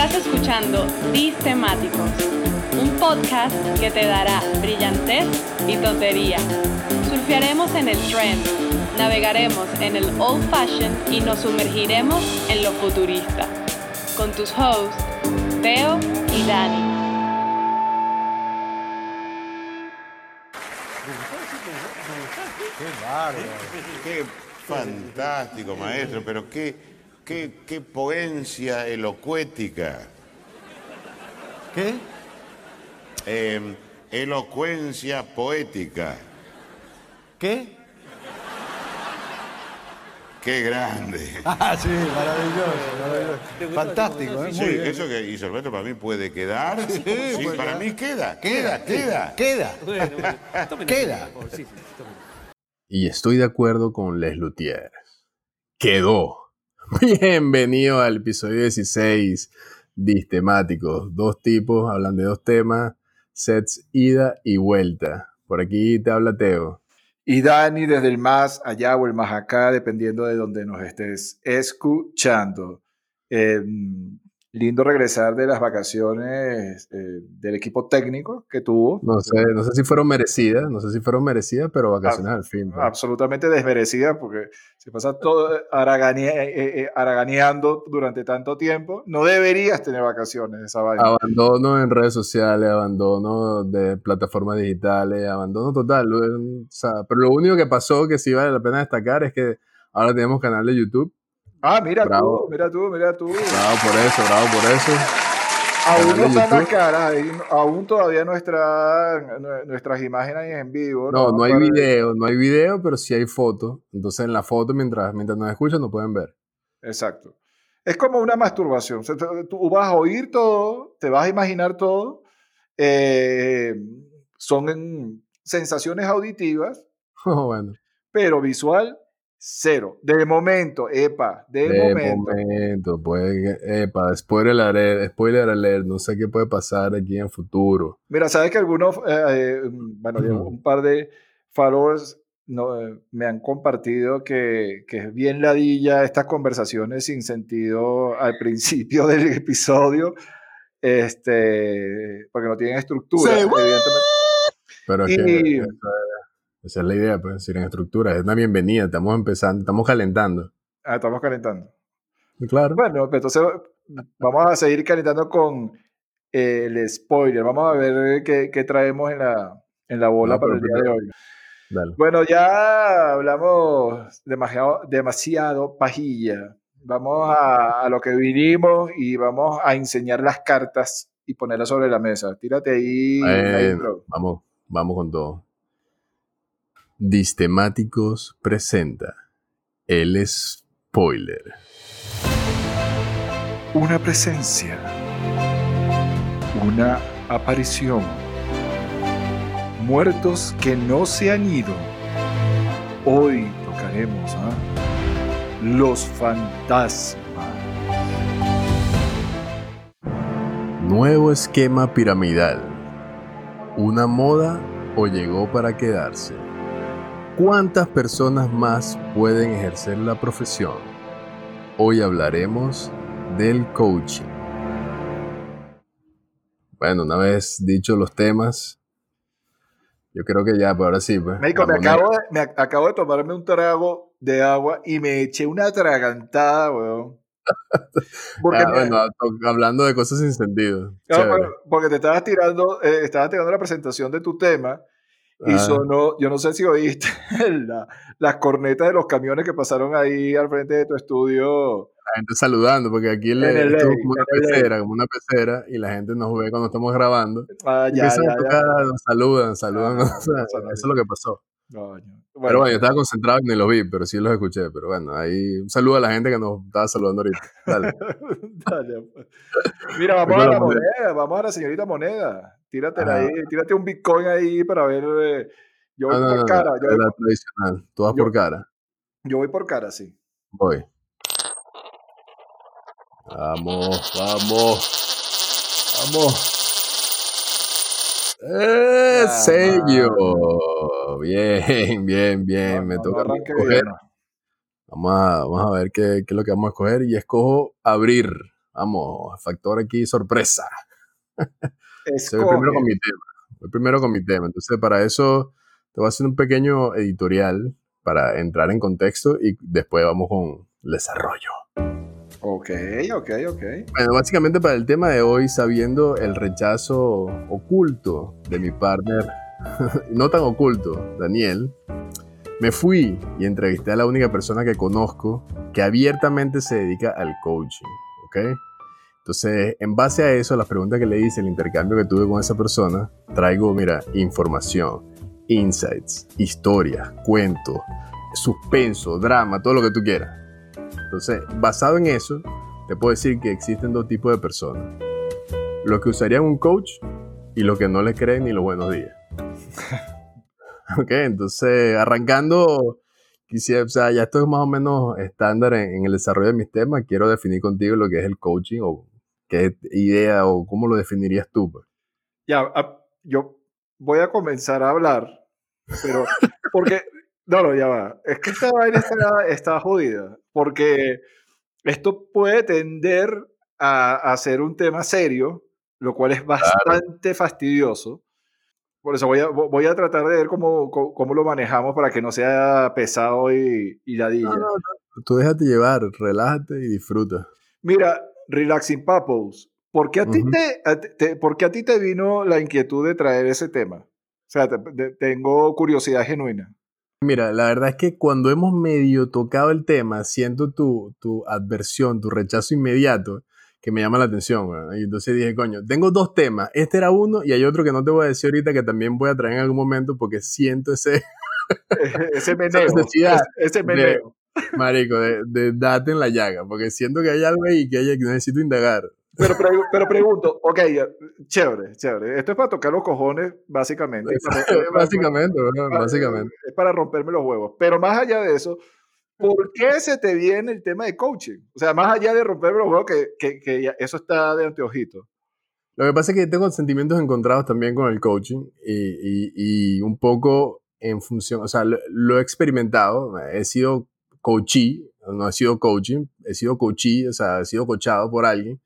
Estás escuchando Temáticos, un podcast que te dará brillantez y tontería. Surfearemos en el trend, navegaremos en el old fashion y nos sumergiremos en lo futurista. Con tus hosts, Teo y Dani. Qué bárbaro, qué fantástico, maestro, pero qué, qué, qué poencia elocuética. ¿Qué? Eh, elocuencia poética. ¿Qué? Qué grande. Ah, sí, maravilloso, maravilloso. Fantástico, ¿eh? Sí, Muy bien. eso que hizo Alberto para mí puede quedar. Sí, puede para quedar. mí queda, queda, queda. Queda. Queda. Y estoy de acuerdo con Les Luthier. Quedó. Bienvenido al episodio 16 Distemáticos. Dos tipos hablan de dos temas, sets ida y vuelta. Por aquí te habla Teo. Y Dani desde el más allá o el más acá, dependiendo de donde nos estés escuchando. Eh, lindo regresar de las vacaciones eh, del equipo técnico que tuvo. No sé, no sé si fueron merecidas, no sé si fueron merecidas, pero vacaciones al fin. pues. Absolutamente desmerecida porque se pasa todo araganea- eh, eh, haraganeando durante tanto tiempo. No deberías tener vacaciones esa vaina. Abandono en redes sociales, abandono de plataformas digitales, abandono total. O sea, pero lo único que pasó que sí vale la pena destacar es que ahora tenemos canal de YouTube. Ah, mira Bravo. tú, mira tú, mira tú. Bravo por eso, bravo por eso. Aún no de está en la YouTube. cara, y aún todavía nuestra, nue- nuestras imágenes en vivo. No, no hay Para- video, no hay video, pero sí hay foto. Entonces en la foto, mientras, mientras nos escuchan, nos pueden ver. Exacto. Es como una masturbación. O sea, tú- tú vas a oír todo, te vas a imaginar todo. eh, son en- sensaciones auditivas, Oh, bueno, pero visual, cero. De momento, epa, de, de momento. momento, pues, epa, spoiler alert, spoiler alert, no sé qué puede pasar aquí en el futuro. Mira, sabes que algunos, eh, eh, bueno, un par de followers no, eh, me han compartido que, que es bien ladilla estas conversaciones sin sentido al principio del episodio, este, porque no tienen estructura, evidentemente. Pero es Y- que esa, es la idea, pues, sin estructura, es una bienvenida, estamos empezando, estamos calentando. Ah, estamos calentando. Claro. Bueno, pues entonces vamos a seguir calentando con eh, el spoiler. Vamos a ver qué, qué traemos en la, en la bola No, para el día de hoy. Dale. Bueno, ya hablamos demasiado, demasiado pajilla. Vamos a, a lo que vinimos y vamos a enseñar las cartas y ponerlas sobre la mesa. Tírate ahí. Bueno, intro. vamos, vamos con todo. Distemáticos presenta el spoiler. Una presencia. Una aparición. Muertos que no se han ido. Hoy tocaremos a los fantasmas. Nuevo esquema piramidal. ¿Una moda o llegó para quedarse? ¿Cuántas personas más pueden ejercer la profesión? Hoy hablaremos del coaching. Bueno, una vez dicho los temas, yo creo que ya, pues ahora sí. Pues, Médico, me acabo, de, me ac- acabo de tomarme un trago de agua y me eché una atragantada, weón. Porque, Ah, bueno, hablando de cosas sin sentido. no, porque te estabas tirando, eh, estabas tirando la presentación de tu tema y Ah. sonó, yo no sé si oíste la- las cornetas de los camiones que pasaron ahí al frente de tu estudio. la gente saludando, porque aquí le, el ley, como una ley. pecera, como una pecera, y la gente nos ve cuando estamos grabando. Ah, ya, Empiezan ya, a ya. tocar, nos saludan, saludan. Ah, o sea, eso no es lo que pasó. Coño. pero Bueno, bueno, yo estaba concentrado y ni los vi, pero sí los escuché. Pero bueno, ahí un saludo a la gente que nos estaba saludando ahorita. Dale. Dale, pues. Mira, vamos a la moneda, vamos a la señorita moneda. Tírate Ajá. ahí, tírate un Bitcoin ahí para ver. eh, yo voy No, por no, cara, no, yo, voy, tradicional. Tú vas yo- por cara. yo voy por cara, sí. Voy. Vamos, vamos. Vamos. ¡Eh, Ah, sello! Bien, bien, bien. Me toca escoger. Vamos a, vamos a ver qué, qué es lo que vamos a escoger. Y escojo abrir. Vamos, factor aquí sorpresa. Es Voy primero con mi tema. Voy primero con mi tema. Entonces, para eso te voy a hacer un pequeño editorial para entrar en contexto y después vamos con el desarrollo. Ok, ok, ok. Bueno, básicamente para el tema de hoy, sabiendo el rechazo oculto de mi partner, no tan oculto, Daniel, me fui y entrevisté a la única persona que conozco que abiertamente se dedica al coaching, ¿ok? Entonces, en base a eso, las preguntas que le hice, el intercambio que tuve con esa persona, traigo, mira, información, insights, historias, cuentos, suspenso, drama, todo lo que tú quieras. Entonces, basado en eso, te puedo decir que existen dos tipos de personas. Los que usarían un coach y los que no le creen ni los buenos días. ok, entonces, arrancando, quisiera, o sea, ya esto es más o menos estándar en el desarrollo de mis temas. Quiero definir contigo lo que es el coaching o ¿Qué idea o cómo lo definirías tú? Pues? Ya, yo voy a comenzar a hablar, pero porque, no, no, ya va. Es que esta vaina está, jodida, porque esto puede tender a, a, ser un tema serio, lo cual es bastante fastidioso. Por eso voy a, voy a tratar de ver cómo, cómo, lo manejamos para que no sea pesado y, y ladilla. No, no, no. Tú déjate llevar, relájate y disfruta. Mira, Relaxing Papples, ¿por qué a, ti te, ¿por qué a ti te vino la inquietud de traer ese tema? O sea, tengo curiosidad genuina. Mira, la verdad es que cuando hemos medio tocado el tema, siento tu, tu adversión, tu rechazo inmediato, que me llama la atención. Y entonces dije, coño, tengo dos temas. Este era uno y hay otro que no te voy a decir ahorita que también voy a traer en algún momento porque siento ese... ese meneo. ese meneo. Marico, de, date en la llaga, porque siento que hay algo ahí que, hay, que necesito indagar. Pero, pero, pregunto, ok, chévere, chévere. Esto es para tocar los cojones, básicamente. básicamente, básicamente. Es para romperme los huevos. Pero más allá de eso, ¿por qué se te viene el tema de coaching? O sea, más allá de romperme los huevos, que, que, que eso está de anteojito. Lo que pasa es que tengo sentimientos encontrados también con el coaching y, y, y un poco en función, o sea, lo he experimentado, he sido coachí, no he sido coaching, he sido coachí, o sea, he sido coachado por alguien.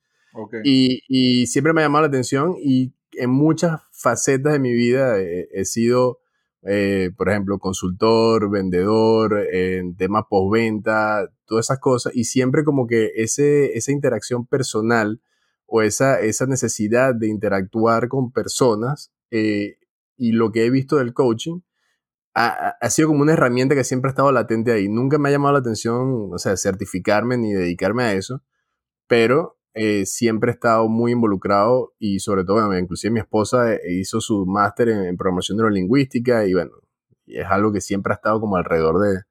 Y, y, siempre me ha llamado la atención y en muchas facetas de mi vida he, sido, eh, por ejemplo, consultor, vendedor, en temas postventa, todas esas cosas. Y siempre como que ese, esa interacción personal o esa, esa necesidad de interactuar con personas eh, y lo que he visto del coaching ha, sido como una herramienta que siempre ha estado latente ahí. Nunca me ha llamado la atención, o sea, certificarme ni dedicarme a eso, pero eh, siempre he estado muy involucrado y sobre todo, bueno, inclusive mi esposa eh, hizo su máster en, programación neurolingüística y bueno, es algo que siempre ha estado como alrededor de,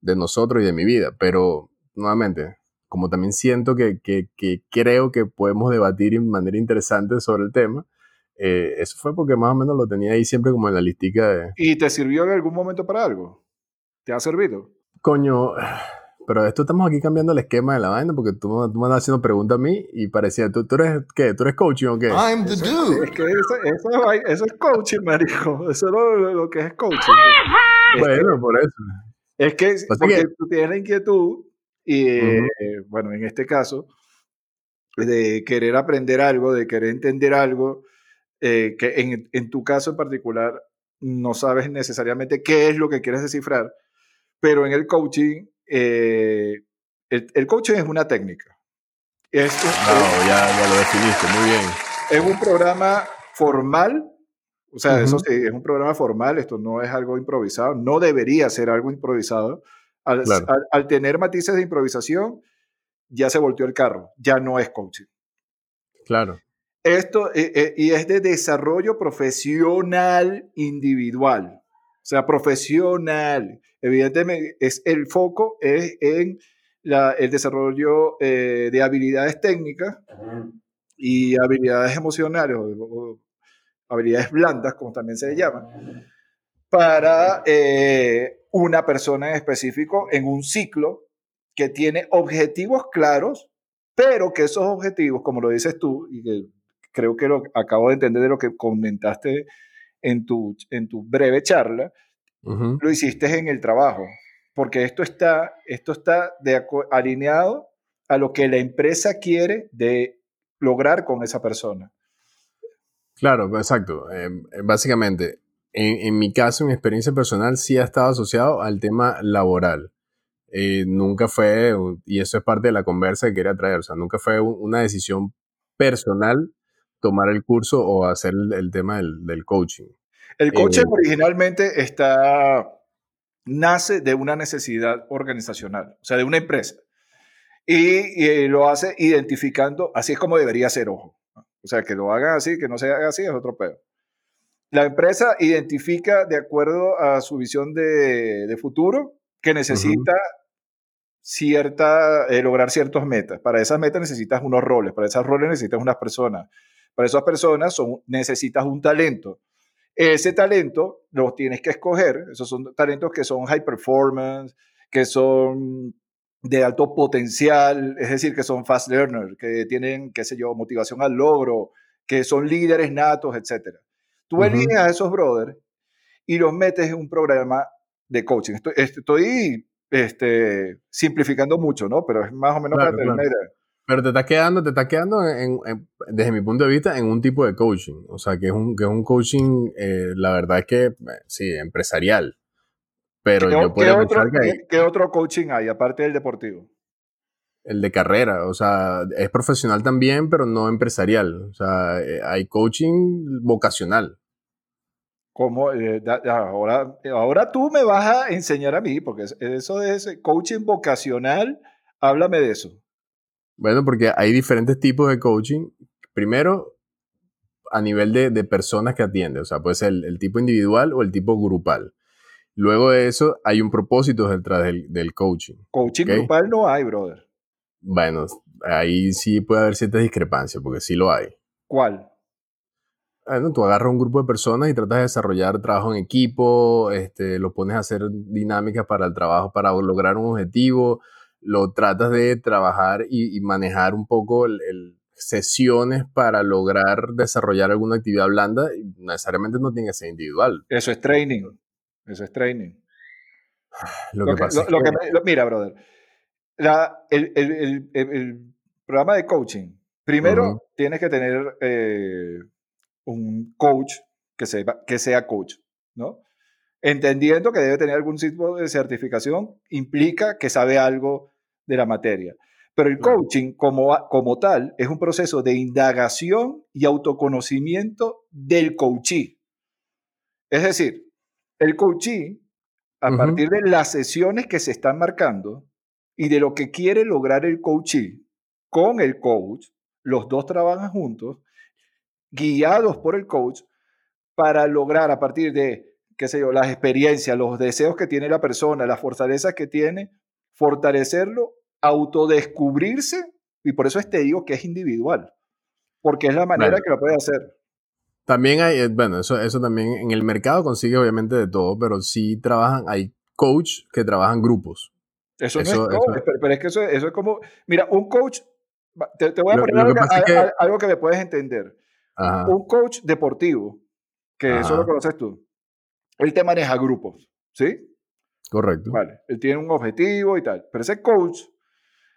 de nosotros y de mi vida, pero nuevamente, como también siento que, que, que creo que podemos debatir de manera interesante sobre el tema, eh, eso fue porque más o menos lo tenía ahí siempre como en la listica de... ¿Y te sirvió en algún momento para algo? ¿Te ha servido? Coño, pero esto estamos aquí cambiando el esquema de la vaina porque tú, tú me estás haciendo preguntas a mí y parecía, ¿tú, tú eres qué? ¿Tú eres coaching o qué? I'm the dude. Es que eso, eso, es coaching, marico. Eso es lo, que es coaching. bueno, por eso. Es que porque tú tienes la inquietud y, eh, bueno, en este caso, de querer aprender algo, de querer entender algo, eh, que en, en, tu caso en particular no sabes necesariamente qué es lo que quieres descifrar, pero en el coaching, eh, el, el, coaching es una técnica. Es, ya, ya, lo definiste, muy bien. Es un programa formal, o sea, eso sí, es un programa formal, esto no es algo improvisado, no debería ser algo improvisado. Al, al, al tener matices de improvisación, ya se volteó el carro, ya no es coaching. Claro. Esto, eh, eh, y es de desarrollo profesional individual. O sea, profesional. Evidentemente, es el foco es en la, el desarrollo eh, de habilidades técnicas y habilidades emocionales o, habilidades blandas, como también se llama, para una persona en específico en un ciclo que tiene objetivos claros, pero que esos objetivos, como lo dices tú, y que creo que lo acabo de entender de lo que comentaste en tu, en tu breve charla, lo hiciste en el trabajo, porque esto está, esto está de, alineado a lo que la empresa quiere de lograr con esa persona. Claro, exacto. Eh, básicamente, en, mi caso, en mi experiencia personal, sí ha estado asociado al tema laboral. Eh, nunca fue, y eso es parte de la conversa que quería traer, o sea, nunca fue una decisión personal tomar el curso o hacer el, tema del, coaching. El coaching eh, originalmente está, nace de una necesidad organizacional, o sea, de una empresa. Y, lo hace identificando, así es como debería ser, ojo. O sea, que lo hagan así, que no se haga así, es otro pedo. La empresa identifica, de acuerdo a su visión de, futuro, que necesita cierta, eh, lograr ciertas metas. Para esas metas necesitas unos roles, para esas roles necesitas unas personas. Para esas personas son, necesitas un talento. Ese talento lo tienes que escoger. Esos son talentos que son high performance, que son de alto potencial, es decir, que son fast learners, que tienen, qué sé yo, motivación al logro, que son líderes natos, etc. Tú eliges a esos brothers y los metes en un programa de coaching. Estoy, estoy este, simplificando mucho, ¿no? Pero es más o menos para tener Pero te estás quedando, te estás quedando desde mi punto de vista, en un tipo de coaching. O sea, que es un, que es un coaching, eh, la verdad es que, eh, sí, empresarial. Pero yo puedo otro, que ¿Qué otro coaching hay, aparte del deportivo? El de carrera, o sea, es profesional también, pero no empresarial. O sea, eh, hay coaching vocacional. ¿Cómo? Eh, ahora, ahora tú me vas a enseñar a mí, porque eso es coaching vocacional, háblame de eso. Bueno, porque hay diferentes tipos de coaching. Primero, a nivel de, personas que atiende, o sea, puede ser el tipo individual o el tipo grupal. Luego de eso, hay un propósito detrás del, coaching. Coaching grupal no hay, brother. Bueno, ahí sí puede haber ciertas discrepancias, porque sí lo hay. ¿Cuál? Bueno, tú agarras un grupo de personas y tratas de desarrollar trabajo en equipo, este, lo pones a hacer dinámicas para el trabajo, para lograr un objetivo, lo tratas de trabajar y, manejar un poco el, sesiones para lograr desarrollar alguna actividad blanda, necesariamente no tiene que ser individual. Eso es training. Eso es training. Lo, que, pasa mira, brother, el, programa de coaching, primero tienes que tener eh, un coach que, que sea coach, ¿no? Entendiendo que debe tener algún tipo de certificación, implica que sabe algo de la materia. Pero el coaching como, como tal es un proceso de indagación y autoconocimiento del coachee. Es decir, el coachee, a partir de las sesiones que se están marcando y de lo que quiere lograr el coachee con el coach, los dos trabajan juntos, guiados por el coach, para lograr a partir de, qué sé yo, las experiencias, los deseos que tiene la persona, las fortalezas que tiene, fortalecerlo, autodescubrirse, y por eso te digo que es individual, porque es la manera que lo puede hacer. También hay, eh, bueno, eso, eso también en el mercado consigue obviamente de todo, pero sí trabajan, hay coach que trabajan grupos. Eso, no es coach, pero, es que eso, eso, es como, mira, un coach, te, voy a poner algo, que, me puedes entender. Un coach deportivo, que eso lo conoces tú, él te maneja grupos, ¿sí? Correcto. Vale, él tiene un objetivo y tal, pero ese coach,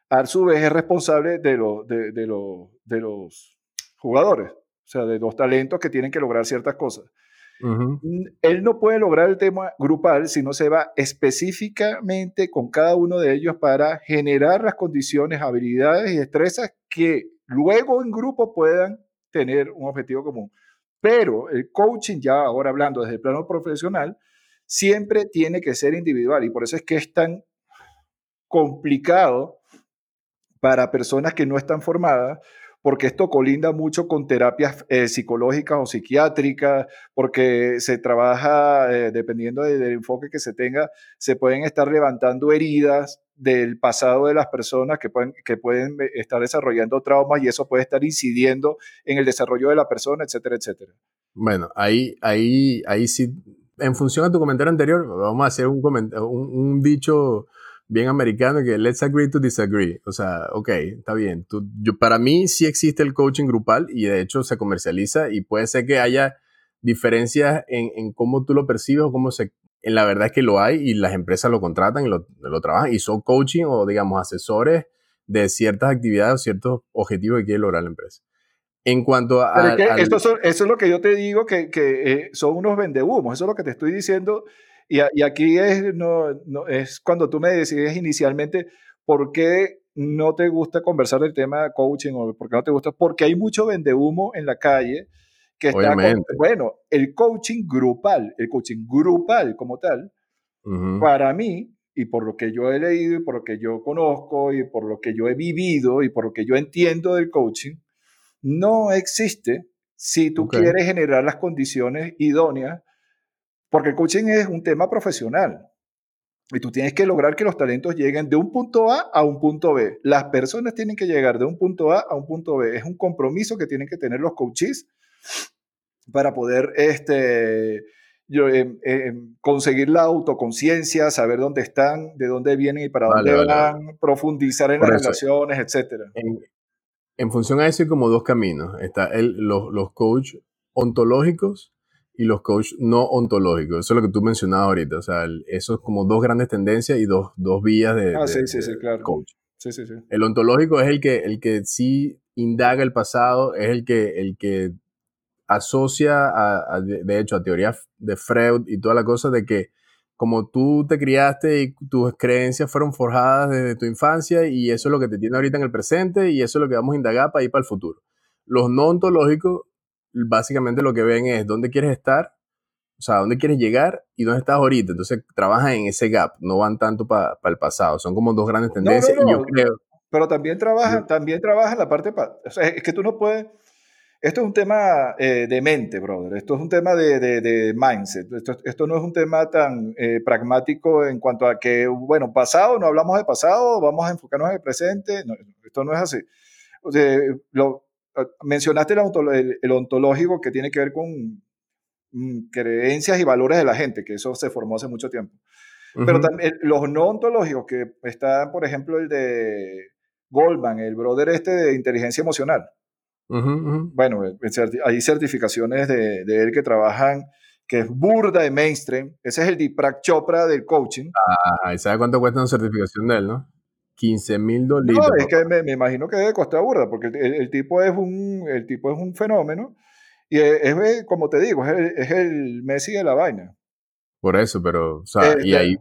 a su vez, es responsable de, lo, de, de, de los jugadores o sea, de dos talentos que tienen que lograr ciertas cosas. Él no puede lograr el tema grupal si no se va específicamente con cada uno de ellos para generar las condiciones, habilidades y destrezas que luego en grupo puedan tener un objetivo común. Pero el coaching, ya ahora hablando desde el plano profesional, siempre tiene que ser individual y por eso es que es tan complicado para personas que no están formadas porque esto colinda mucho con terapias eh, psicológicas o psiquiátricas, porque se trabaja, eh, dependiendo del enfoque que se tenga, se pueden estar levantando heridas del pasado de las personas que pueden, que pueden eh, estar desarrollando traumas y eso puede estar incidiendo en el desarrollo de la persona, etcétera, etcétera. Bueno, ahí, ahí, ahí sí, en función a tu comentario anterior, vamos a hacer un, un, dicho bien americano que let's agree to disagree. O sea, ok, está bien. Tú, yo, para mí sí existe el coaching grupal y de hecho se comercializa y puede ser que haya diferencias en, en cómo tú lo percibes o cómo se... En la verdad es que lo hay y las empresas lo contratan y lo, lo trabajan y son coaching o digamos asesores de ciertas actividades o ciertos objetivos que quiere lograr la empresa. En cuanto a... Pero es que esto son- eso es lo que yo te digo, que, que, eh, son unos vendehumos, eso es lo que te estoy diciendo. Y, a- y aquí es, no, no- es cuando tú me decides inicialmente por qué no te gusta conversar del tema de coaching o por qué no te gusta, porque hay mucho vendehumo en la calle que está con- bueno, el coaching grupal, el coaching grupal como tal, Ujú. para mí, y por lo que yo he leído y por lo que yo conozco y por lo que yo he vivido y por lo que yo entiendo del coaching, no existe si tú quieres generar las condiciones idóneas, porque el coaching es un tema profesional. Y tú tienes que lograr que los talentos lleguen de un punto A a un punto B. Las personas tienen que llegar de un punto A a un punto B. Es un compromiso que tienen que tener los coaches para poder este, yo, em, em, conseguir la autoconciencia, saber dónde están, de dónde vienen y para Vale, dónde vale, van, profundizar en Por las eso. relaciones. En, en función a eso hay como dos caminos. Está el, los, los coach ontológicos y los coach no ontológicos. Eso es lo que tú mencionabas ahorita. O sea, el- eso es como dos grandes tendencias y dos, dos vías de, Ah, de- sí, sí, de sí, claro. coach. Sí, sí, sí. El ontológico es el que, el que sí indaga el pasado, es el que, el que asocia, a, a- de de hecho, a teorías de Freud y toda la cosa de que como tú te criaste y tus creencias fueron forjadas desde tu infancia y eso es lo que te tiene ahorita en el presente y eso es lo que vamos a indagar para ir para el futuro. Los no ontológicos básicamente lo que ven es dónde quieres estar, o sea, dónde quieres llegar y dónde estás ahorita. Entonces trabajan en ese gap, no van tanto para el pasado. Son como dos grandes No, no, tendencias y yo no. creo... Pero también trabaja, Yo- también trabaja la parte, pa- o sea, es que tú no puedes, esto es un tema eh, de mente, brother, esto es un tema de, de- de mindset, esto, esto no es un tema tan eh, pragmático en cuanto a que, bueno, pasado, no hablamos de pasado, vamos a enfocarnos en el presente, no, esto no es así. O sea, lo, eh, mencionaste el, ontolo- el- el ontológico que tiene que ver con mm, creencias y valores de la gente, que eso se formó hace mucho tiempo. Pero Ujú. también los no ontológicos, que están, por ejemplo, el de Goldman, el brother este de inteligencia emocional. Ujú, ujú. Bueno, eh, certi- hay certificaciones de, de él que trabajan, que es burda de mainstream. Ese es el Deepak Chopra del coaching. Ajá, ¿y sabe cuánto cuesta una certificación de él, no? 15 mil No, dolitos. es que me, me imagino que debe costar burda, porque el, el- el tipo es un, el tipo es un fenómeno. Y es, es, como te digo, es el, es el Messi de la vaina. Por eso, pero, o sea, y Este- ahí,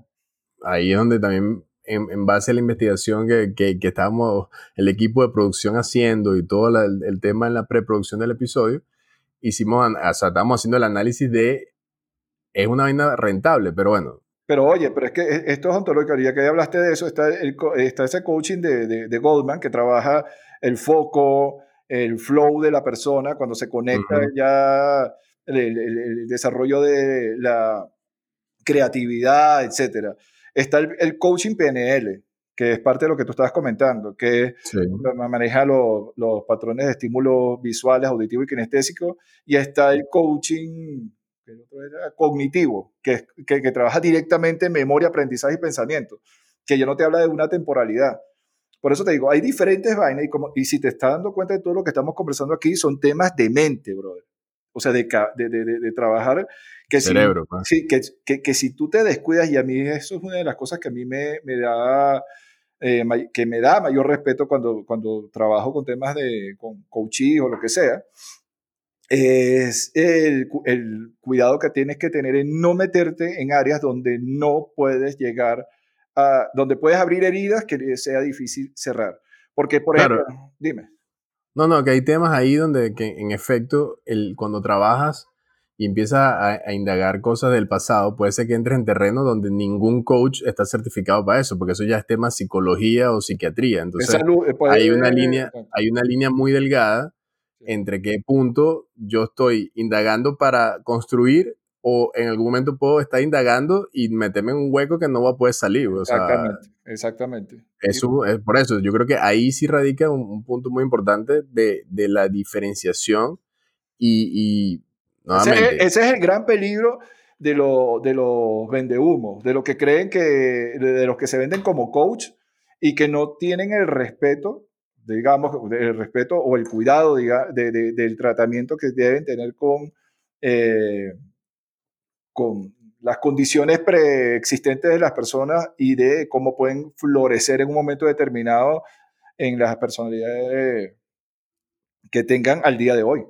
ahí es donde también, en, en base a la investigación que, que, que estábamos, el equipo de producción haciendo y todo la- el, el tema en la preproducción del episodio, hicimos, o sea, estábamos haciendo el análisis de, es una vaina rentable, pero bueno, Pero oye, pero es que e- esto es ontológico, ya que hablaste de eso, está, el, está ese coaching de, de, de Goldman que trabaja el foco, el flow de la persona, cuando se conecta Ujú. ya el desarrollo de la creatividad, etcétera. Está el, el coaching PNL, que es parte de lo que tú estabas comentando, que sí. ma- maneja lo- los patrones de estímulos visuales, auditivos y kinestésicos, y está el coaching cognitivo, que, que, que trabaja directamente en memoria, aprendizaje y pensamiento, que ya no te habla de una temporalidad. Por eso te digo, hay diferentes vainas y, como, y si te estás dando cuenta de todo lo que estamos conversando aquí, son temas de mente, brother. O sea, de, de, de- de- trabajar que si, Cerebro, pues. Sí, que, que, que si tú te descuidas, y a mí eso es una de las cosas que a mí me, me da, eh, que me da mayor respeto cuando, cuando trabajo con temas de con coaching o lo que sea, es el, el cuidado que tienes que tener en no meterte en áreas donde no puedes llegar a, donde puedes abrir heridas que sea difícil cerrar. Porque, por Claro. ejemplo, dime. No, no, que hay temas ahí donde que en efecto, el, cuando trabajas y empiezas a, a indagar cosas del pasado, puede ser que entres en terreno donde ningún coach está certificado para eso, porque eso ya es tema psicología o psiquiatría. Entonces, eh, puede- hay una línea, hay una línea muy delgada entre qué punto yo estoy indagando para construir o en algún momento puedo estar indagando y meterme en un hueco que no va a poder salir. O sea, Exactamente, exactamente. eso es por eso. Yo creo que ahí sí radica un, un punto muy importante de, de la diferenciación y, y Ese nuevamente. es, ese es el gran peligro de, lo- de los vendehumos, de los que creen que, de, de los que se venden como coach y que no tienen el respeto, digamos, el respeto o el cuidado diga, de- de- del tratamiento que deben tener con, eh, con las condiciones preexistentes de las personas y de cómo pueden florecer en un momento determinado en las personalidades que tengan al día de hoy.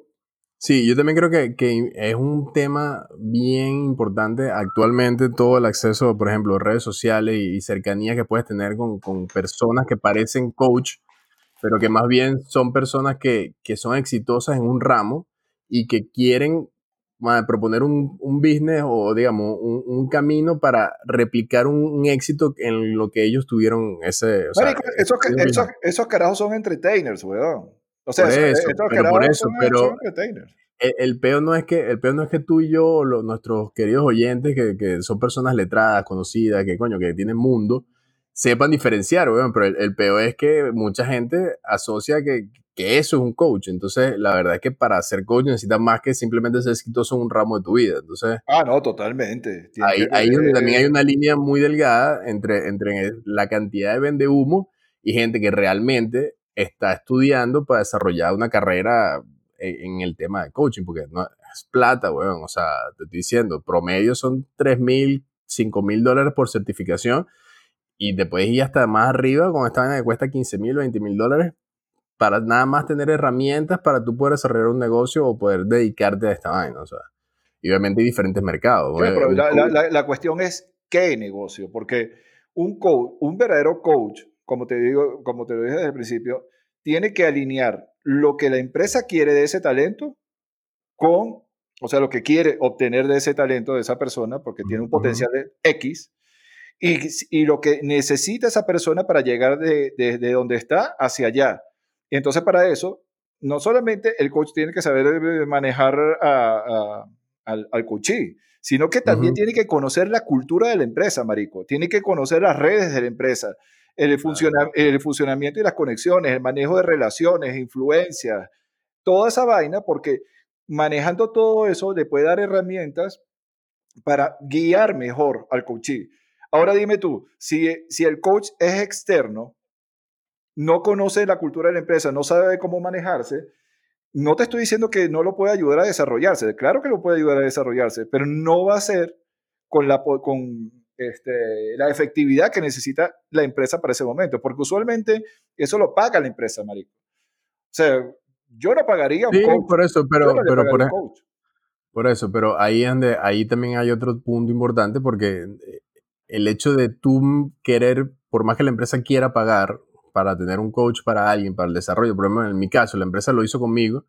Sí, yo también creo que, que, es un tema bien importante actualmente todo el acceso, por ejemplo, redes sociales y, cercanía que puedes tener con, con, personas que parecen coach, pero que más bien son personas que, que son exitosas en un ramo y que quieren proponer un, un, business o, digamos, un, un camino para replicar un, éxito en lo que ellos tuvieron ese... O sea, esos, esos, esos, carajos son entertainers, weón. O sea, por eso, pero por eso, pero el, el, peor no es que el peor no es que tú y yo, los, nuestros queridos oyentes, que, que, son personas letradas, conocidas, que coño, que tienen mundo, sepan diferenciar, weón, pero el, el, peor es que mucha gente asocia que, que, eso es un coach. Entonces, la verdad es que para ser coach necesitas más que simplemente ser exitoso en un ramo de tu vida. Entonces, ah, no, totalmente. ahí, ahí también hay una línea muy delgada entre, entre la cantidad de vende humo y gente que realmente está estudiando para desarrollar una carrera en, el tema de coaching, porque no es plata, weón. O sea, te estoy diciendo, promedio son 3 mil, 5 mil dólares por certificación y te puedes ir hasta más arriba con esta vaina que cuesta 15 mil, 20 mil dólares para nada más tener herramientas para tú poder desarrollar un negocio o poder dedicarte a esta vaina. O sea, y obviamente hay diferentes mercados. pero la, la, la, cuestión es qué negocio, porque un coach, un verdadero coach como te digo, como te lo dije desde el principio, tiene que alinear lo que la empresa quiere de ese talento con, o sea, lo que quiere obtener de ese talento de esa persona, porque tiene un potencial de X, y, y, lo que necesita esa persona para llegar desde de, de donde está hacia allá. Y entonces para eso, no solamente el coach tiene que saber eh, manejar a, al, al coachee, sino que también tiene que conocer la cultura de la empresa, Marico. Tiene que conocer las redes de la empresa el, el funcionamiento y las conexiones, el manejo de relaciones, influencias, toda esa vaina, porque manejando todo eso le puede dar herramientas para guiar mejor al coachee. Ahora dime tú, si, si el coach es externo, no conoce la cultura de la empresa, no sabe cómo manejarse, no te estoy diciendo que no lo puede ayudar a desarrollarse, claro que lo puede ayudar a desarrollarse, pero no va a ser con, la, con este, la efectividad que necesita la empresa para ese momento, porque usualmente eso lo paga la empresa, marico. O sea, yo no pagaría un sí, por eso, pero, pero por, e por, eso, pero ahí, ande, ahí también hay otro punto importante, porque eh, el hecho de tú querer, por más que la empresa quiera pagar para tener un coach para alguien, para el desarrollo, por ejemplo, en mi caso, la empresa lo hizo conmigo,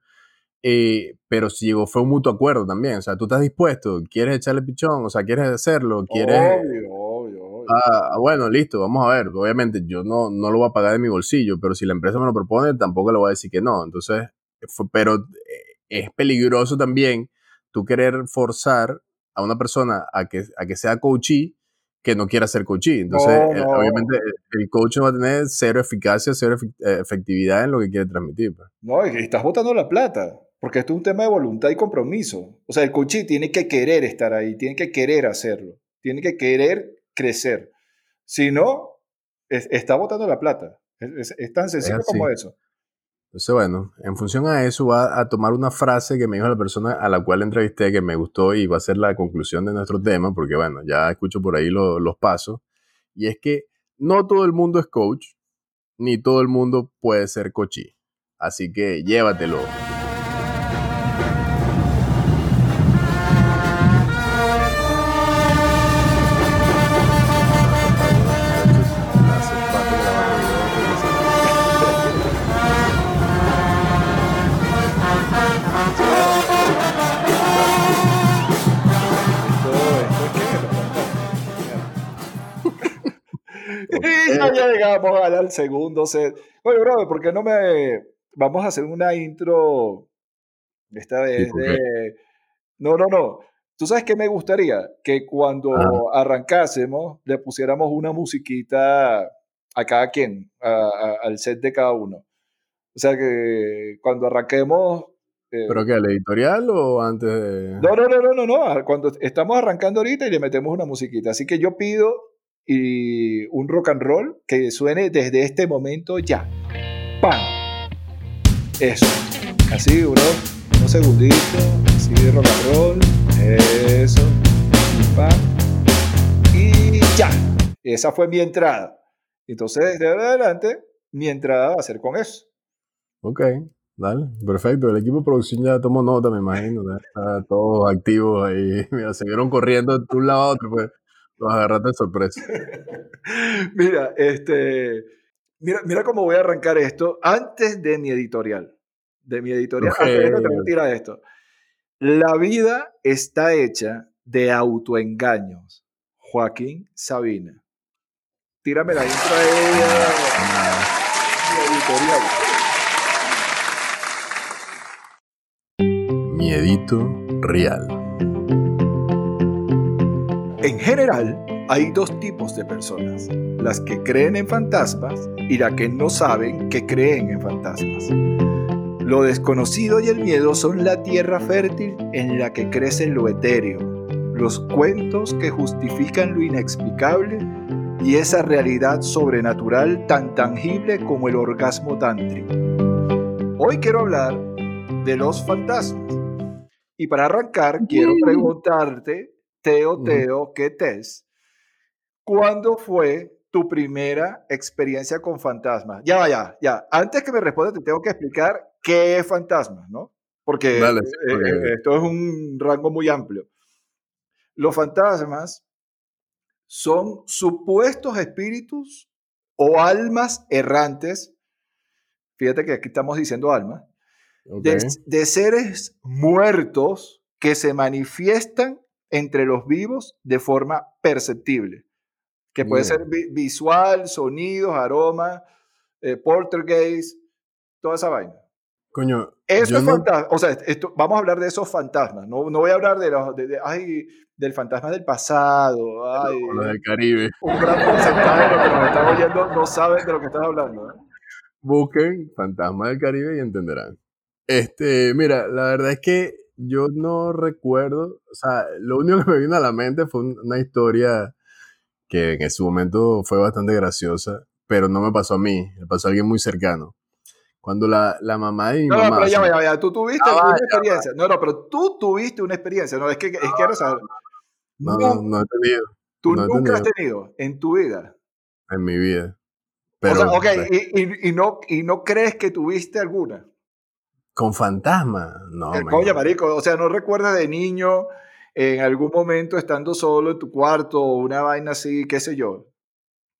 eh, pero si llegó, fue un mutuo acuerdo también. O sea, tú estás dispuesto, quieres echarle pichón, o sea, quieres hacerlo, quieres. Obvio, obvio, obvio. Ah, bueno, listo, vamos a ver. Obviamente, yo no, no lo voy a pagar de mi bolsillo, pero si la empresa me lo propone, tampoco le voy a decir que no. Entonces, pero eh, es peligroso también tú querer forzar a una persona a que, a que sea coachee que no quiera ser coachee. Entonces, obviamente, el coach no va a tener cero eficacia, cero eh, efectividad en lo que quiere transmitir. Pues. No, y estás botando la plata. Porque esto es un tema de voluntad y compromiso. O sea, el coachee tiene que querer estar ahí, tiene que querer hacerlo, tiene que querer crecer. Si no, está botando la plata. Es, tan sencillo como eso. Entonces, bueno, en función a eso, va a tomar una frase que me dijo la persona a la cual entrevisté, que me gustó y va a ser la conclusión de nuestro tema, porque bueno, ya escucho por ahí los pasos. Y es que no todo el mundo es coach, ni todo el mundo puede ser coachee. Así que llévatelo. Ya llegamos al segundo set. Oye, bro, ¿por qué no me... Vamos a hacer una intro esta vez de... No, no, no. ¿Tú sabes qué me gustaría? Que cuando arrancásemos le pusiéramos una musiquita a cada quien, al set de cada uno. O sea que cuando arranquemos... Eh, ¿Pero qué, al editorial o antes de...? No, no, no, no, no, no. Cuando estamos arrancando ahorita y le metemos una musiquita. Así que yo pido y un rock and roll que suene desde este momento ya. ¡Pam! Eso. Así, bro. Un segundito. Así de rock and roll. Eso. ¡Pam! Y ya. Esa fue mi entrada. Entonces, desde adelante, mi entrada va a ser con eso. Ok, dale, perfecto. El equipo de producción ya tomó nota, me imagino. Está todos activos ahí. Mira, se vieron corriendo de un lado a otro, pues los agarraste de sorpresa. Mira, este, mira, mira cómo voy a arrancar esto antes de mi editorial. De mi editorial, antes de que te esto. La vida está hecha de autoengaños. Joaquín Sabina. Tírame la intro de mi editorial. Miedito real. En general, hay dos tipos de personas, las que creen en fantasmas y las que no saben que creen en fantasmas. Lo desconocido y el miedo son la tierra fértil en la que crece lo etéreo, los cuentos que justifican lo inexplicable y esa realidad sobrenatural tan tangible como el orgasmo tántrico. Hoy quiero hablar de los fantasmas. Y para arrancar, quiero preguntarte, Teo. Teo, ¿qué tes? ¿Cuándo fue tu primera experiencia con fantasmas? Ya, ya, ya. Antes que me respondas, te tengo que explicar qué es fantasmas, ¿no? Porque, Dale, eh, eh, esto es un rango muy amplio. Los fantasmas son supuestos espíritus o almas errantes. Fíjate que aquí estamos diciendo almas de seres muertos que se manifiestan entre los vivos de forma perceptible, que puede Bien. ser vi- visual, sonidos, aromas, eh, poltergeist, toda esa vaina. Coño, Eso es no- fantasma. O sea, esto, vamos a hablar de esos fantasmas. No, no voy a hablar de los, de- de- ay, del fantasma del pasado. Ay, del Caribe. un gran porcentaje de los que nos están oyendo no saben de lo que estás hablando. ¿eh? Busquen Fantasma del Caribe y entenderán. Este, mira, la verdad es que yo no recuerdo, o sea, lo único que me vino a la mente fue un- una historia que en su momento fue bastante graciosa, pero no me pasó a mí, le pasó a alguien muy cercano. Cuando la, la mamá de mi No, no, mamá... pero ya, ya, ya. Tú tuviste va, una ya experiencia. No, no, pero tú tuviste una experiencia. No, es que, es que quiero saber. no, no, no he tenido tú no nunca has tenido. en tu vida. en mi vida. Pero o sea, ok, y, y- y no, y no crees que tuviste alguna. Con fantasma, no. Eh, man. Coño, marico, o sea, no recuerdas de niño en algún momento estando solo en tu cuarto o una vaina así, qué sé yo.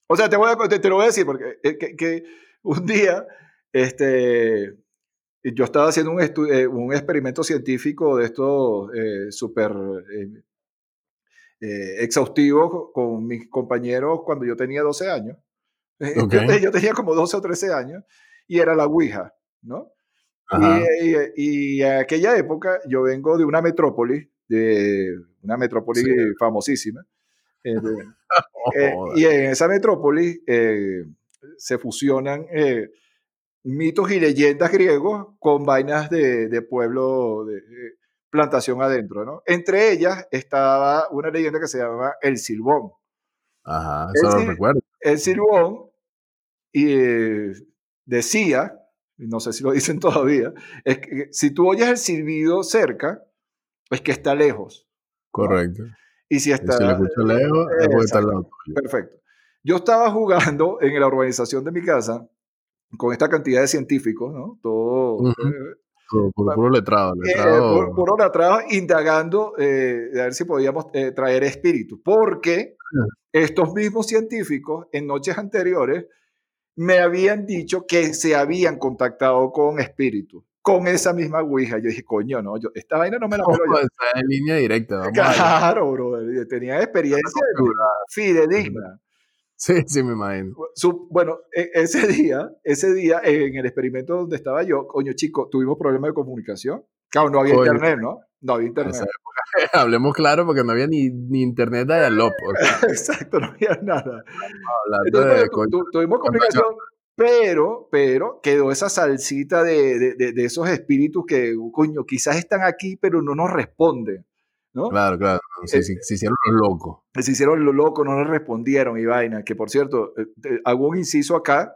O sea, te, voy a, te, te lo voy a decir porque eh, que, que un día, este, yo estaba haciendo un, eh, un experimento científico de estos eh, súper eh, eh, exhaustivos con mis compañeros cuando yo tenía 12 años. Eh. Yo, yo tenía como 12 o 13 años y era la Ouija, ¿no? Ajá. Y, y- y en aquella época yo vengo de una metrópoli, de una metrópoli Sí. famosísima. eh, de- Oh, eh, joda. y en esa metrópoli eh, se fusionan eh, mitos y leyendas griegos con vainas de, de pueblo, de, eh, plantación adentro, ¿no? Entre ellas estaba una leyenda que se llama El Silbón. Ajá, Es eso lo decir, recuerdo. El Silbón y, eh, decía, no sé si lo dicen todavía, es que si tú oyes el silbido cerca, es que está lejos. Correcto. Y si Y está... si lo escucho lejos, es porque está tuyo. Perfecto. Yo estaba jugando en la urbanización de mi casa con esta cantidad de científicos, ¿no? Todo, eh, Por, por puro letrado. eh, letrado por, por hora atrás, indagando eh, de ver si podíamos eh, traer espíritus, porque estos mismos científicos en noches anteriores me habían dicho que se habían contactado con espíritus, con esa misma Ouija. Yo dije, coño, no, yo, esta vaina no me la No, pelo yo. está en línea directa. Vamos. Claro, brother. Tenía experiencia fidedigna. Sí, sí, me imagino. Su- bueno, e- ese día, ese día en el experimento donde estaba yo, coño chico, tuvimos problemas de comunicación. Claro, no había Coño. internet, ¿no? No había internet. Hablemos claro porque no había ni, ni internet de sea, Exacto, no había nada. hablando Entonces, de tu- tuvimos comunicación, pero, pero quedó esa salsita de, de- de- de esos espíritus que, coño, quizás están aquí, pero no nos responden, ¿no? Claro, claro. Se, Eh, se- se hicieron los locos. Se hicieron lo loco, no nos respondieron y vaina. Que por cierto, eh, hago un inciso acá.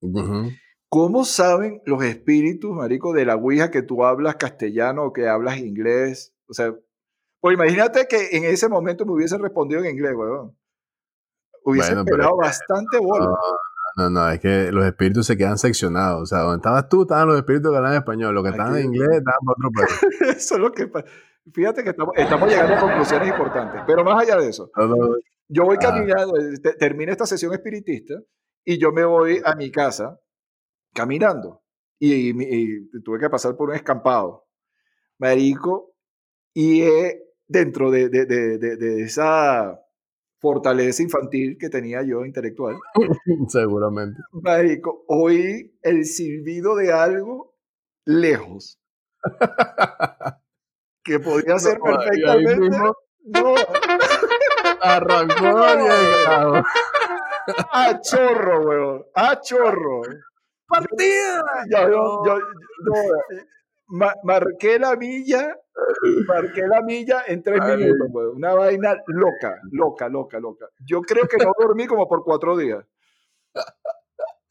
Ujú. ¿Cómo saben los espíritus, marico, de la Ouija que tú hablas castellano o que hablas inglés? O sea, pues imagínate que en ese momento me hubiesen respondido en inglés, weón. Hubiesen Bueno, pero- bastante bola. No, no, no, es que los espíritus se quedan seccionados. O sea, donde estabas tú, estaban los espíritus que hablan español. Los que estaban en inglés, estaban para otro país. Eso es lo que pasa. Fíjate que estamos, estamos llegando a conclusiones importantes. Pero más allá de eso, yo voy Ah. caminando, eh, te- termina esta sesión espiritista y yo me voy a mi casa caminando. Y, mi- y tuve que pasar por un escampado. Marico, y eh, dentro de, de- de- de- de esa fortaleza infantil que tenía yo intelectual, Seguramente. Marico, oí el silbido de algo lejos. Que podía ser No, perfectamente. mismo No, Arrancó a chorro, weón. A chorro. ¡Partida! Yo, yo, yo- ma- marqué la milla, marqué la milla en tres Ay. minutos, weón. Una vaina loca, loca, loca, loca. Yo creo que no dormí como por cuatro días.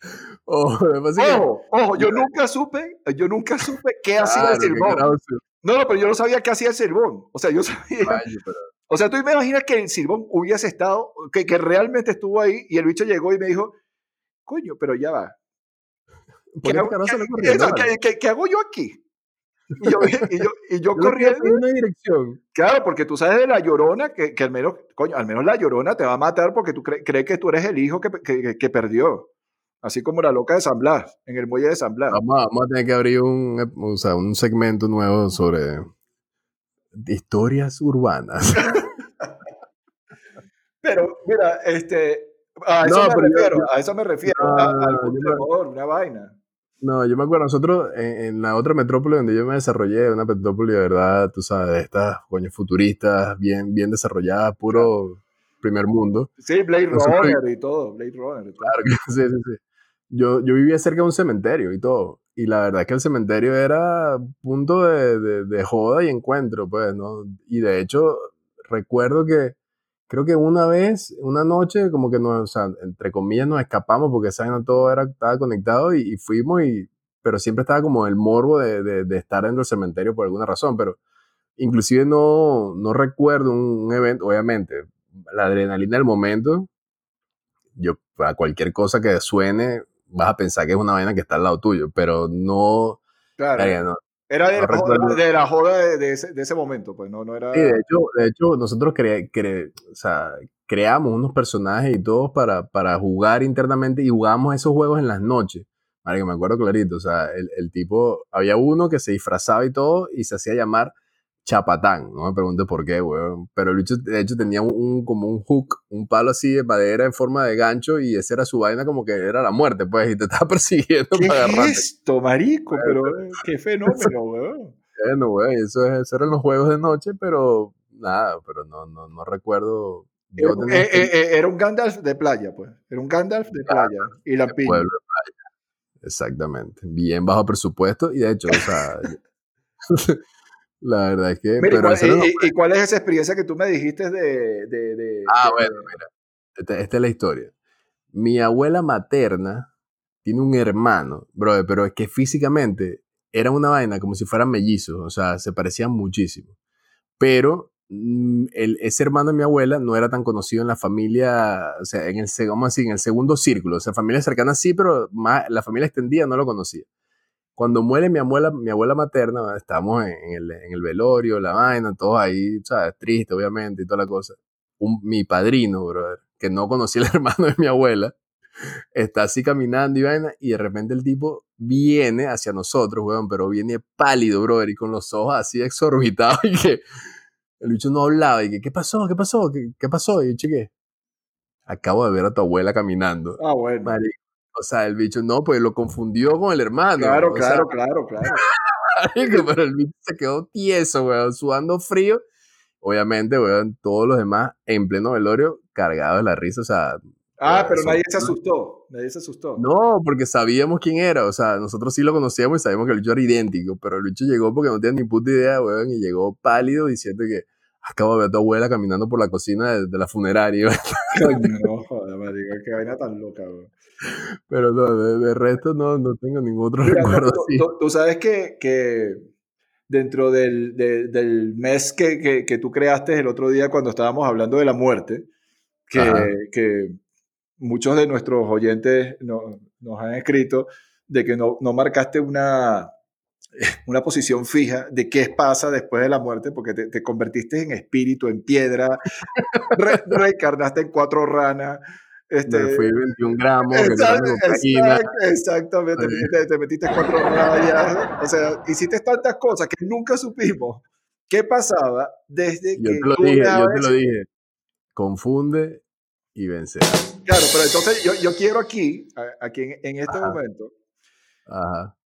Oh, Ojo, ojo, yo nunca supe, yo nunca supe qué hacía Claro, el silbón. No, no, pero yo no sabía qué hacía el silbón. O sea, yo sabía. Vaya, pero- O sea, tú me imaginas que el silbón hubiese estado, que, que realmente estuvo ahí y el bicho llegó y me dijo, coño, pero ya va. ¿Por ¿Qué, hago, qué- qué- qué- qué- yo aquí? Y yo, y yo, yo corriendo. pedir una dirección. Claro, porque tú sabes de la llorona que, que al menos, coño, al menos la llorona te va a matar porque tú cre- crees que tú eres el hijo que- que- que perdió. Así como la loca de San Blas, en el muelle de San Blas. Vamos a, vamos a tener que abrir un, o sea, un segmento nuevo sobre historias urbanas. Pero, mira, este, a eso No, me refiero, yo- a eso me refiero, No, a, algún me- temor, una vaina. No, yo me acuerdo, nosotros en, en la otra metrópoli donde yo me desarrollé, una metrópoli de verdad, tú sabes, de estas coño futuristas, bien, bien desarrolladas, puro primer mundo. Sí, Blade Runner y todo, Blade Runner y todo. Claro que sí, sí, sí. Yo, yo vivía cerca de un cementerio y todo. Y la verdad es que el cementerio era punto de, de- de joda y encuentro, pues, ¿no? Y de hecho, recuerdo que creo que una vez, una noche, como que nos, o sea, entre comillas, nos escapamos porque vaina todo era, estaba conectado y, y fuimos y, pero siempre estaba como el morbo de, de- de estar dentro del cementerio por alguna razón, pero inclusive no, no recuerdo un, un evento, obviamente, la adrenalina del momento, yo, a cualquier cosa que suene, vas a pensar que es una vaina que está al lado tuyo, pero no, Claro. verga, no. Era de, no la joda, de la joda de, de ese, de ese momento, pues no, no era. Sí, de hecho, de hecho nosotros cre- cre- o sea, creamos unos personajes y todos para, para jugar internamente y jugábamos esos juegos en las noches. Marico, me acuerdo clarito, o sea, el, el tipo, había uno que se disfrazaba y todo y se hacía llamar Chapatán, no me preguntes por qué, weón, pero el bicho, de hecho tenía un, como un hook, un palo así de madera en forma de gancho y esa era su vaina como que era la muerte, pues, y te estaba persiguiendo ¿Qué para agarrarte. esto, marico? Pero qué fenómeno, weón. Bueno, güey, eso es, esos eran los juegos de noche, pero nada, pero no, no, no recuerdo. Yo Era, tenía eh, eh, eh, era un Gandalf de playa, pues. Era un Gandalf de playa. Y la pueblo de playa. Exactamente. Bien bajo presupuesto y de hecho, o sea, la verdad es que. Mira, ¿y pero cuál, y- y- es esa experiencia que tú me dijiste de. de- de- Ah, de- bueno, mira. Esta, esta es la historia. Mi abuela materna tiene un hermano, brother, pero es que físicamente era una vaina como si fueran mellizos, o sea, se parecían muchísimo. Pero mm, el, ese hermano de mi abuela no era tan conocido en la familia, o sea, en el, se- vamos a decir, en el segundo círculo, o sea, familia cercana sí, pero más, la familia extendida no lo conocía. Cuando muere mi abuela, mi abuela materna, estábamos en, en el, en el velorio, la vaina, todos ahí, ¿sabes? Triste, obviamente, y toda la cosa un- mi padrino, brother, que no conocía al hermano de mi abuela, está así caminando y vaina, y de repente el tipo viene hacia nosotros, weón, pero viene pálido, brother, y con los ojos así exorbitados, y que el bicho no hablaba, y que, ¿qué pasó? ¿Qué pasó? ¿Qué, qué pasó? Y yo, cheque, acabo de ver a tu abuela caminando. Ah, bueno. Marico. O sea, el bicho, no, pues lo confundió con el hermano. Claro, o sea, claro, claro, claro. Pero el bicho se quedó tieso, weón, sudando frío. Obviamente, weón, todos los demás en pleno velorio cargados de la risa, o sea, Ah, Eh, pero nadie se asustó. Nadie se asustó. no, porque sabíamos quién era, o sea, nosotros sí lo conocíamos y sabíamos que el bicho era idéntico, pero el bicho llegó porque no tenía ni puta idea, weón, y llegó pálido diciendo que acabo de ver a tu abuela caminando por la cocina de, de la funeraria, Coño, no, joder, marico, qué vaina tan loca, weón. pero no, de, de resto no, no tengo ningún otro Mira, recuerdo tú, así. tú- tú sabes que, que dentro del, de- del mes que, que- que tú creaste el otro día cuando estábamos hablando de la muerte, que, que muchos de nuestros oyentes no- nos han escrito de que no, no marcaste una, una posición fija de qué pasa después de la muerte, porque te, te convertiste en espíritu, en piedra, re- reencarnaste en cuatro ranas. Este, Me fui 21 gramos, cocaína. exacto, exactamente, te, metiste- te metiste cuatro rayas, o sea, hiciste tantas cosas que nunca supimos qué pasaba desde Yo que te lo tú dije, yo te lo dije. Confunde y vencerás. Claro, pero entonces yo, yo quiero aquí, aquí en, en este Ajá. momento, Ajá.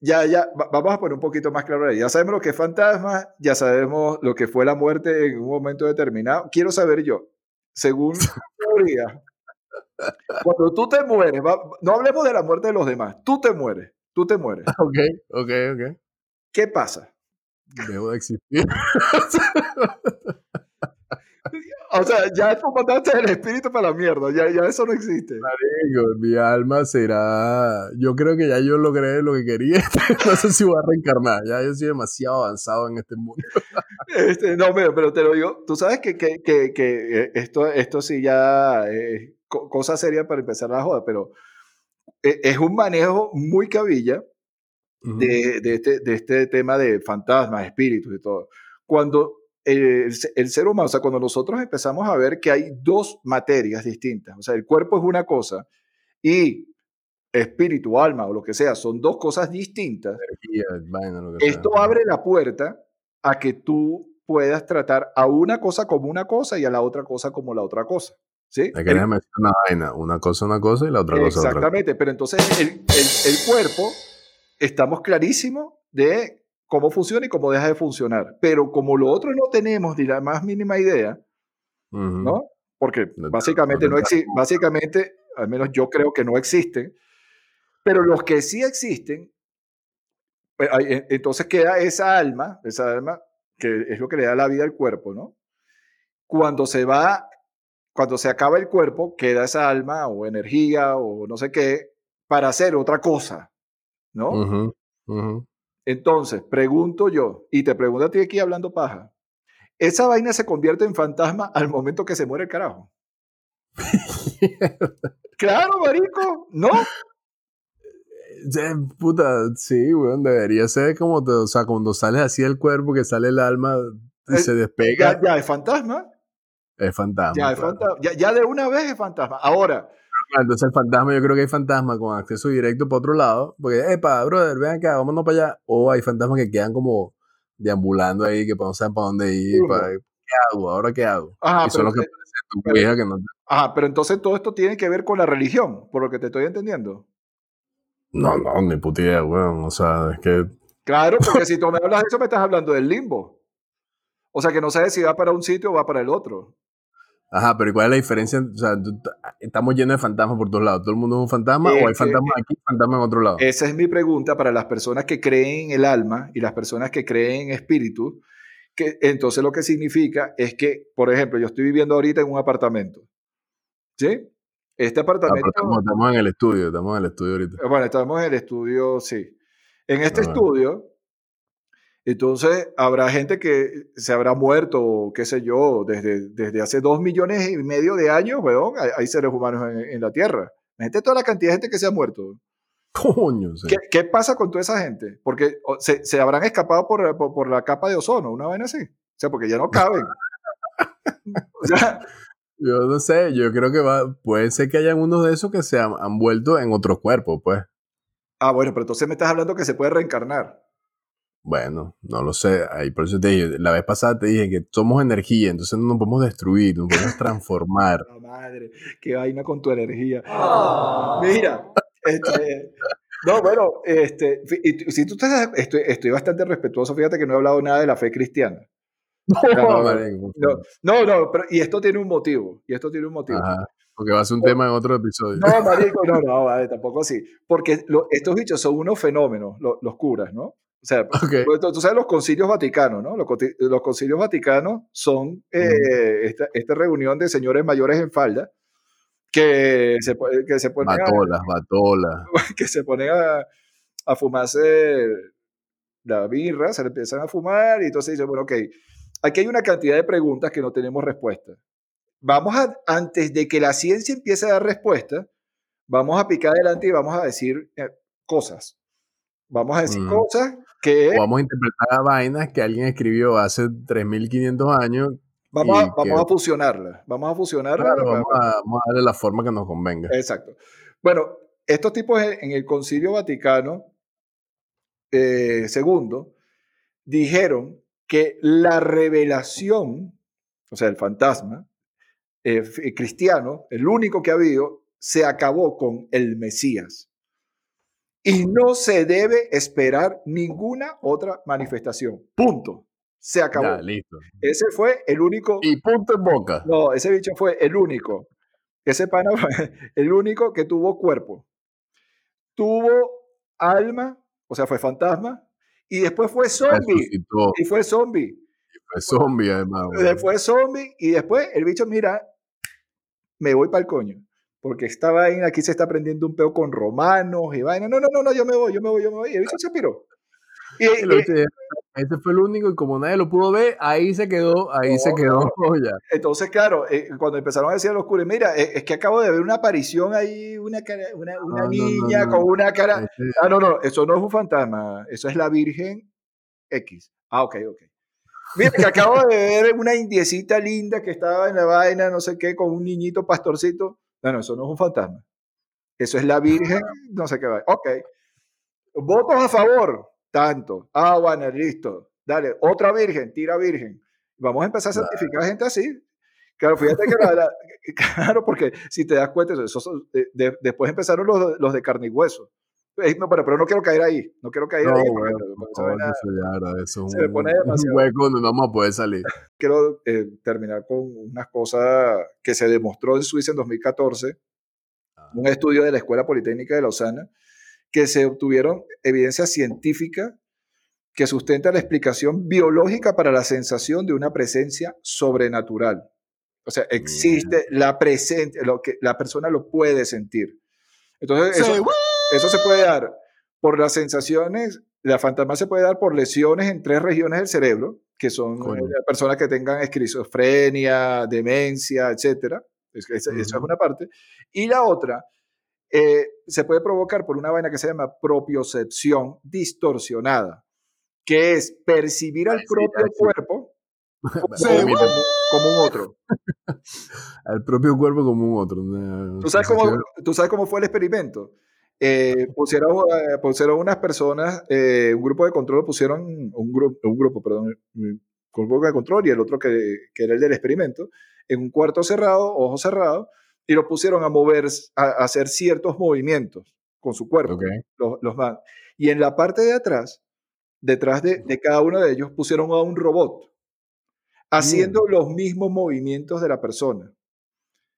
ya, ya, va- vamos a poner un poquito más claro ahí. Ya sabemos lo que es fantasma, ya sabemos lo que fue la muerte en un momento determinado. Quiero saber yo, según tu teoría, cuando tú te mueres, va- no hablemos de la muerte de los demás, tú te mueres, tú te mueres. Ok, ok, ok. ¿Qué pasa? Debo de existir. O sea, ya tú mandaste el espíritu para la mierda, ya, ya eso no existe. Mi alma será. Yo creo que ya yo logré lo que quería. no sé si voy a reencarnar. Ya yo soy demasiado avanzado en este mundo. Este, no, pero, pero te lo digo, tú sabes que, que, que, que, eh, esto, esto sí ya co- cosa seria para empezar la joda, pero e- es un manejo muy cabilla Ujú. de, de este, de este tema de fantasmas, espíritus y todo. Cuando el, el ser humano, o sea, cuando nosotros empezamos a ver que hay dos materias distintas, o sea, el cuerpo es una cosa y espíritu, alma o lo que sea, son dos cosas distintas, Energía, vaina, que sea. esto abre la puerta a que tú puedas tratar a una cosa como una cosa y a la otra cosa como la otra cosa. ¿Sí? Es que déjame decir una vaina. Una cosa una cosa y la otra cosa otra. Exactamente, pero entonces el, el- el cuerpo, estamos clarísimos de cómo funciona y cómo deja de funcionar, pero como lo otro no tenemos ni la más mínima idea. ¿no? Porque No te- básicamente, no no te- exi- básicamente, al menos yo creo que no existen, pero los que sí existen, pues, en- entonces queda esa alma, esa alma que es lo que le da la vida al cuerpo, ¿no? Cuando se va, cuando se acaba el cuerpo, queda esa alma o energía o no sé qué para hacer otra cosa, ¿no? Entonces, pregunto yo, y te pregunto a ti aquí hablando paja, ¿esa vaina se convierte en fantasma al momento que se muere el carajo? Claro, marico, ¿no? Sí, puta, sí, weón, debería ser como, te- o sea, cuando sales así del cuerpo, que sale el alma y Eh, se Ya, despega, ya es fantasma, es fantasma. ya es claro. fantasma, ya, ya de una vez es fantasma. Ahora, Ah, Entonces el fantasma, yo creo que hay fantasmas con acceso directo para otro lado, porque, epa, brother, ven acá, vámonos para allá. O hay fantasmas que quedan como deambulando ahí, que no saben para dónde ir, para, ¿qué hago? ¿Ahora qué hago? ajá, y son pero, los que eh, aparecen en tu pero- hija que no te- ajá, pero entonces todo esto tiene que ver con la religión, por lo que te estoy entendiendo. No, no, ni puta idea, weón. O sea, es que Claro, porque si tú me hablas de eso, me estás hablando del limbo. O sea, que no sabes si va para un sitio o va para el otro. Ajá, pero ¿y ¿cuál es la diferencia? O sea, estamos llenos de fantasmas por todos lados. ¿Todo el mundo es un fantasma o hay fantasmas aquí y fantasmas en otro lado? Esa es mi pregunta para las personas que creen en el alma y las personas que creen en espíritu. Que, entonces lo que significa es que, por ejemplo, yo estoy viviendo ahorita en un apartamento. ¿Sí? Este Ah, apartamento... estamos, estamos en el estudio, estamos en el estudio ahorita. Bueno, estamos en el estudio, sí. En este Ah, bueno. estudio, entonces habrá gente que se habrá muerto, qué sé yo, desde, desde hace dos millones y medio de años, weón, hay, hay seres humanos en, en la Tierra. Gente, toda la cantidad de gente que se ha muerto. Coño, sí. ¿Qué, qué pasa con toda esa gente? Porque se, se habrán escapado por, por, por la capa de ozono, una vaina así. O sea, porque ya no caben. o sea, Yo no sé, yo creo que va, puede ser que hayan unos de esos que se han, han vuelto en otro cuerpo, pues. ah, bueno, pero entonces me estás hablando que se puede reencarnar. Bueno, no lo sé. Ahí por eso te dije, la vez pasada te dije que somos energía, entonces no nos podemos destruir, nos podemos transformar. La madre, qué vaina con tu energía. Mira, este, no, bueno, este, si tú estás, estoy, estoy bastante respetuoso, fíjate que no he hablado nada de la fe cristiana. No, No, no, no, pero, y esto tiene un motivo, y esto tiene un motivo. Ajá, porque va a ser un tema en otro episodio. No, marico, no, no, vale, tampoco así. Porque lo- estos bichos son unos fenómenos, lo- los curas, ¿no? O sea, Ok. pues, tú sabes los concilios vaticanos, ¿no? Los, los concilios vaticanos son eh, esta, esta reunión de señores mayores en falda que se, que se ponen, a, Batolas, batolas. que se ponen a, a fumarse la birra, se le empiezan a fumar y entonces dicen, bueno, ok, aquí hay una cantidad de preguntas que no tenemos respuesta. vamos a, antes de que la ciencia empiece a dar respuesta, vamos a picar adelante y vamos a decir eh, cosas. Vamos a decir Mm. cosas O vamos a interpretar vainas que alguien escribió hace 3500 años. vamos, a, vamos que- a fusionarlas. Vamos a fusionarlas. Claro, vamos, a, vamos a darle la forma que nos convenga. Exacto. Bueno, estos tipos en, en el Concilio Vaticano eh, II dijeron que la revelación, o sea, el fantasma eh, cristiano, el único que ha habido, se acabó con el Mesías. Y no se debe esperar ninguna otra manifestación. Punto. Se acabó. Ya, listo. Ese fue el único. Y punto en boca. No, ese bicho fue el único. Ese pana fue el único que tuvo cuerpo. Tuvo alma, o sea, fue fantasma, y después fue zombie. Resucitó. Y fue zombie. Fue zombie, además. güey. Después zombie, y después el bicho, mira, me voy para el coño. Porque esta vaina aquí se está prendiendo un peo con romanos y vaina. No, no, no, no, yo me voy, yo me voy, yo me voy. Y el bicho se piró. Y, Y y- ese fue el único y como nadie lo pudo ver, ahí se quedó, ahí se No, quedó. no. ya. Entonces, claro, eh, cuando empezaron a decir a los curas, mira, eh, es que acabo de ver una aparición ahí, una, cara- una, una No, no, no, niña con una cara. Ah, no, no, eso no es un fantasma, eso es la Virgen X. Ah, ok, ok. Mira, que acabo de ver una indiecita linda que estaba en la vaina, no sé qué, con un niñito pastorcito. No, no, eso no es un fantasma. Eso es la Virgen, no sé qué va. Ok. Votos a favor, tanto. Ah, bueno, listo. Dale, otra Virgen, tira Virgen. Vamos a empezar a certificar gente así. Claro, fíjate que la- la- claro, porque si te das cuenta, eso, son- de- de- después empezaron los, los de carne y hueso. No, pero, pero no quiero caer ahí, no quiero caer No, ahí. bueno, vaina- eso se un, pone un hueco donde no vamos a poder salir. quiero eh, terminar con unas cosas que se demostró en Suiza en 2014, un estudio de la Escuela Politécnica de Lausana, que se obtuvieron evidencia científica que sustenta la explicación biológica para la sensación de una presencia sobrenatural. O sea, existe la presencia, la persona lo puede sentir. Entonces, eso, eso se puede dar por las sensaciones, la fantasma se puede dar por lesiones en tres regiones del cerebro, que son Coño. eh, personas que tengan esquizofrenia, demencia, etc. Es, que esa- Eso es una parte. Y la otra, eh, se puede provocar por una vaina que se llama propiocepción distorsionada, que es percibir al sí, propio sí. cuerpo como, como- un otro. Al propio cuerpo como un otro. ¿Tú sabes, cómo, ¿Tú sabes cómo fue el experimento? Eh, pusieron, eh, pusieron unas personas, eh, un grupo de control, pusieron un, grupo, un grupo, perdón, un grupo de control y el otro que, que era el del experimento, en un cuarto cerrado, ojos cerrados, y los pusieron a mover, a, a hacer ciertos movimientos con su cuerpo, Ok. los, los man. Y en la parte de atrás, detrás de, de cada uno de ellos, pusieron a un robot haciendo los mismos movimientos de la persona.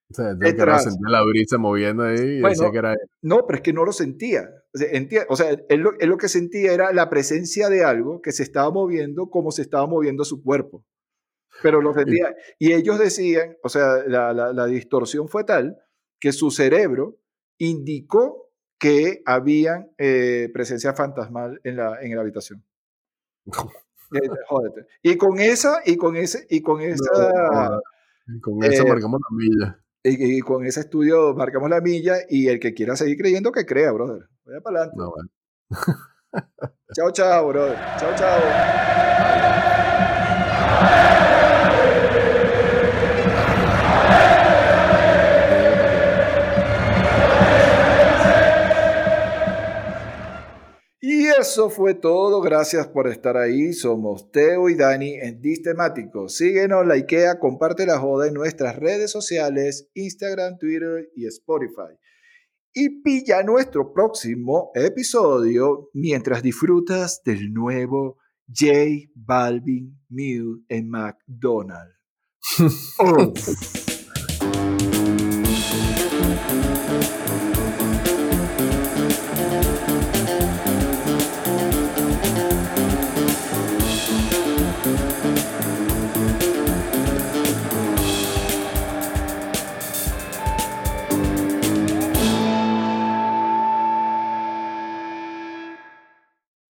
O sea, entonces que sentía la brisa moviendo ahí y Bueno, decía que era él. No, pero es que no lo sentía. O sea, enti- o sea, él, lo, él lo que sentía era la presencia de algo que se estaba moviendo como se estaba moviendo su cuerpo. Pero lo sentía. Y ellos decían, o sea, la, la- la distorsión fue tal que su cerebro indicó que había presencia fantasmal en la, en la habitación. Eh, jódete. Y con esa, y con ese, y con esa, No, con eso eh, marcamos la milla. Y, y con ese estudio marcamos la milla y el que quiera seguir creyendo que crea, brother. Vaya para adelante. No, bueno. Chao, chao, brother. Chao, chao. Eso fue todo. Gracias por estar ahí. Somos Teo y Dani en Distemático. Síguenos, likea, comparte la joda en nuestras redes sociales, Instagram, Twitter y Spotify. Y pilla nuestro próximo episodio mientras disfrutas del nuevo J Balvin Meal en McDonald's. Oh.